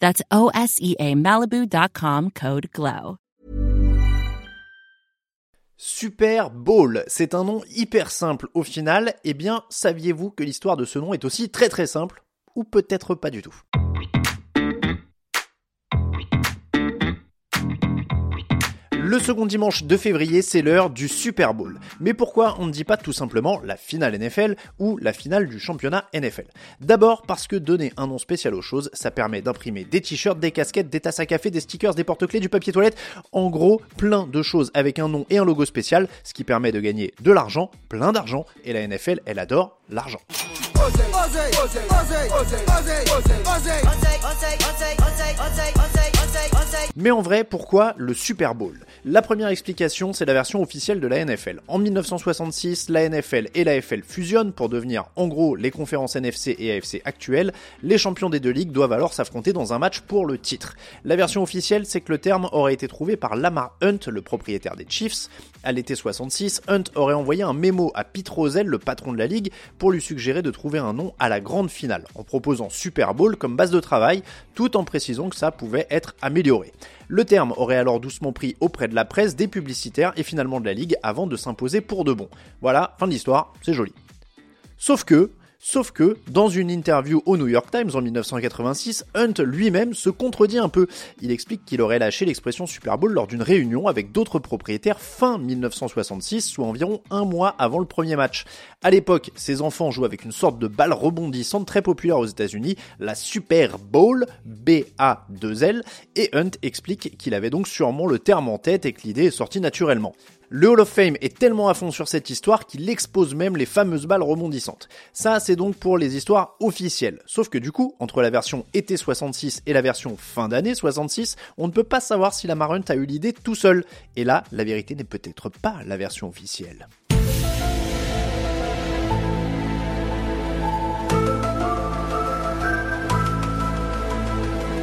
That's Malibu.com, code GLOW. Super Bowl, c'est un nom hyper simple au final. Eh bien, saviez-vous que l'histoire de ce nom est aussi très très simple? Ou peut-être pas du tout? Le second dimanche de février, c'est l'heure du Super Bowl. Mais pourquoi on ne dit pas tout simplement la finale NFL ou la finale du championnat NFL D'abord parce que donner un nom spécial aux choses, ça permet d'imprimer des t-shirts, des casquettes, des tasses à café, des stickers, des porte-clés, du papier toilette, en gros plein de choses avec un nom et un logo spécial, ce qui permet de gagner de l'argent, plein d'argent, et la NFL, elle adore l'argent. Mais en vrai, pourquoi le Super Bowl? La première explication, c'est la version officielle de la NFL. En 1966, la NFL et la FL fusionnent pour devenir en gros les conférences NFC et AFC actuelles. Les champions des deux ligues doivent alors s'affronter dans un match pour le titre. La version officielle, c'est que le terme aurait été trouvé par Lamar Hunt, le propriétaire des Chiefs. À l'été 66, Hunt aurait envoyé un mémo à Pete Rozelle, le patron de la ligue, pour lui suggérer de trouver un nom à la grande finale, en proposant Super Bowl comme base de travail, tout en précisant que ça pouvait être amélioré. Le terme aurait alors doucement pris auprès de la presse, des publicitaires et finalement de la ligue avant de s'imposer pour de bon. Voilà, fin de l'histoire, c'est joli. Sauf que, Sauf que, dans une interview au New York Times en 1986, Hunt lui-même se contredit un peu. Il explique qu'il aurait lâché l'expression Super Bowl lors d'une réunion avec d'autres propriétaires fin 1966, soit environ un mois avant le premier match. À l'époque, ses enfants jouent avec une sorte de balle rebondissante très populaire aux États-Unis, la Super Bowl, B-A-2-L, et Hunt explique qu'il avait donc sûrement le terme en tête et que l'idée est sortie naturellement. Le Hall of Fame est tellement à fond sur cette histoire qu'il expose même les fameuses balles rebondissantes. Ça, c'est donc pour les histoires officielles. Sauf que du coup, entre la version été 66 et la version fin d'année 66, on ne peut pas savoir si la Marunt a eu l'idée tout seul. Et là, la vérité n'est peut-être pas la version officielle.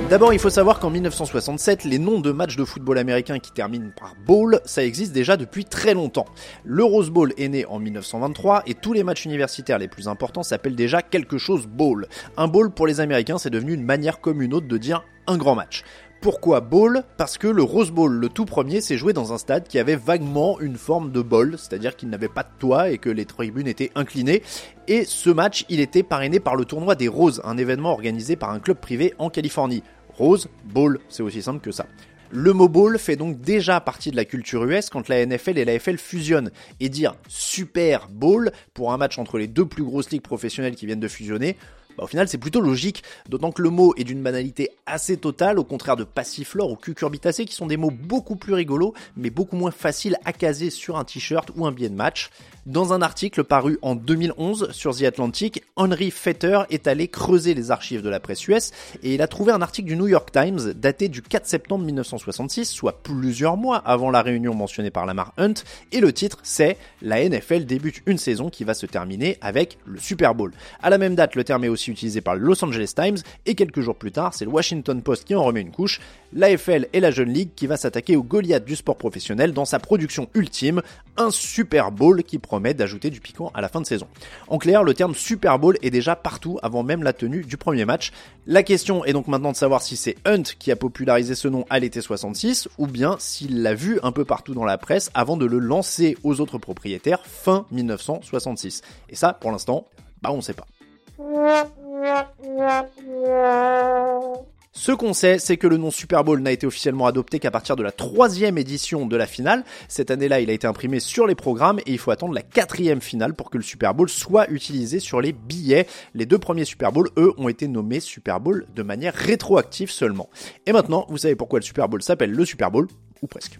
D'abord, il faut savoir qu'en 1967, les noms de matchs de football américain qui terminent par bowl, ça existe déjà depuis très longtemps. Le Rose Bowl est né en 1923 et tous les matchs universitaires les plus importants s'appellent déjà quelque chose bowl. Un bowl pour les Américains, c'est devenu une manière comme une autre de dire un grand match. Pourquoi bowl? Parce que le Rose Bowl, le tout premier, s'est joué dans un stade qui avait vaguement une forme de bowl, c'est-à-dire qu'il n'avait pas de toit et que les tribunes étaient inclinées. Et ce match, il était parrainé par le tournoi des Roses, un événement organisé par un club privé en Californie. Rose, Bowl, c'est aussi simple que ça. Le mot bowl fait donc déjà partie de la culture US quand la NFL et la FL fusionnent. Et dire Super Bowl pour un match entre les deux plus grosses ligues professionnelles qui viennent de fusionner, bah, au final c'est plutôt logique, d'autant que le mot est d'une banalité assez totale, au contraire de passiflore ou cucurbitacé qui sont des mots beaucoup plus rigolos, mais beaucoup moins faciles à caser sur un t-shirt ou un billet de match. Dans un article paru en 2011 sur The Atlantic, Henry Fetter est allé creuser les archives de la presse US et il a trouvé un article du New York Times daté du 4 septembre 1966, soit plusieurs mois avant la réunion mentionnée par Lamar Hunt, et le titre c'est La NFL débute une saison qui va se terminer avec le Super Bowl. À la même date, le terme est aussi utilisé par le Los Angeles Times, et quelques jours plus tard, c'est le Washington Post qui en remet une couche, l'AFL et la Jeune Ligue qui va s'attaquer au Goliath du sport professionnel dans sa production ultime, un Super Bowl qui promet d'ajouter du piquant à la fin de saison. En clair, le terme Super Bowl est déjà partout avant même la tenue du premier match. La question est donc maintenant de savoir si c'est Hunt qui a popularisé ce nom à l'été 66 ou bien s'il l'a vu un peu partout dans la presse avant de le lancer aux autres propriétaires fin 1966. Et ça, pour l'instant, bah on sait pas. Ce qu'on sait, c'est que le nom Super Bowl n'a été officiellement adopté qu'à partir de la troisième édition de la finale. Cette année-là, il a été imprimé sur les programmes et il faut attendre la quatrième finale pour que le Super Bowl soit utilisé sur les billets. Les deux premiers Super Bowl, eux, ont été nommés Super Bowl de manière rétroactive seulement. Et maintenant, vous savez pourquoi le Super Bowl s'appelle le Super Bowl, ou presque.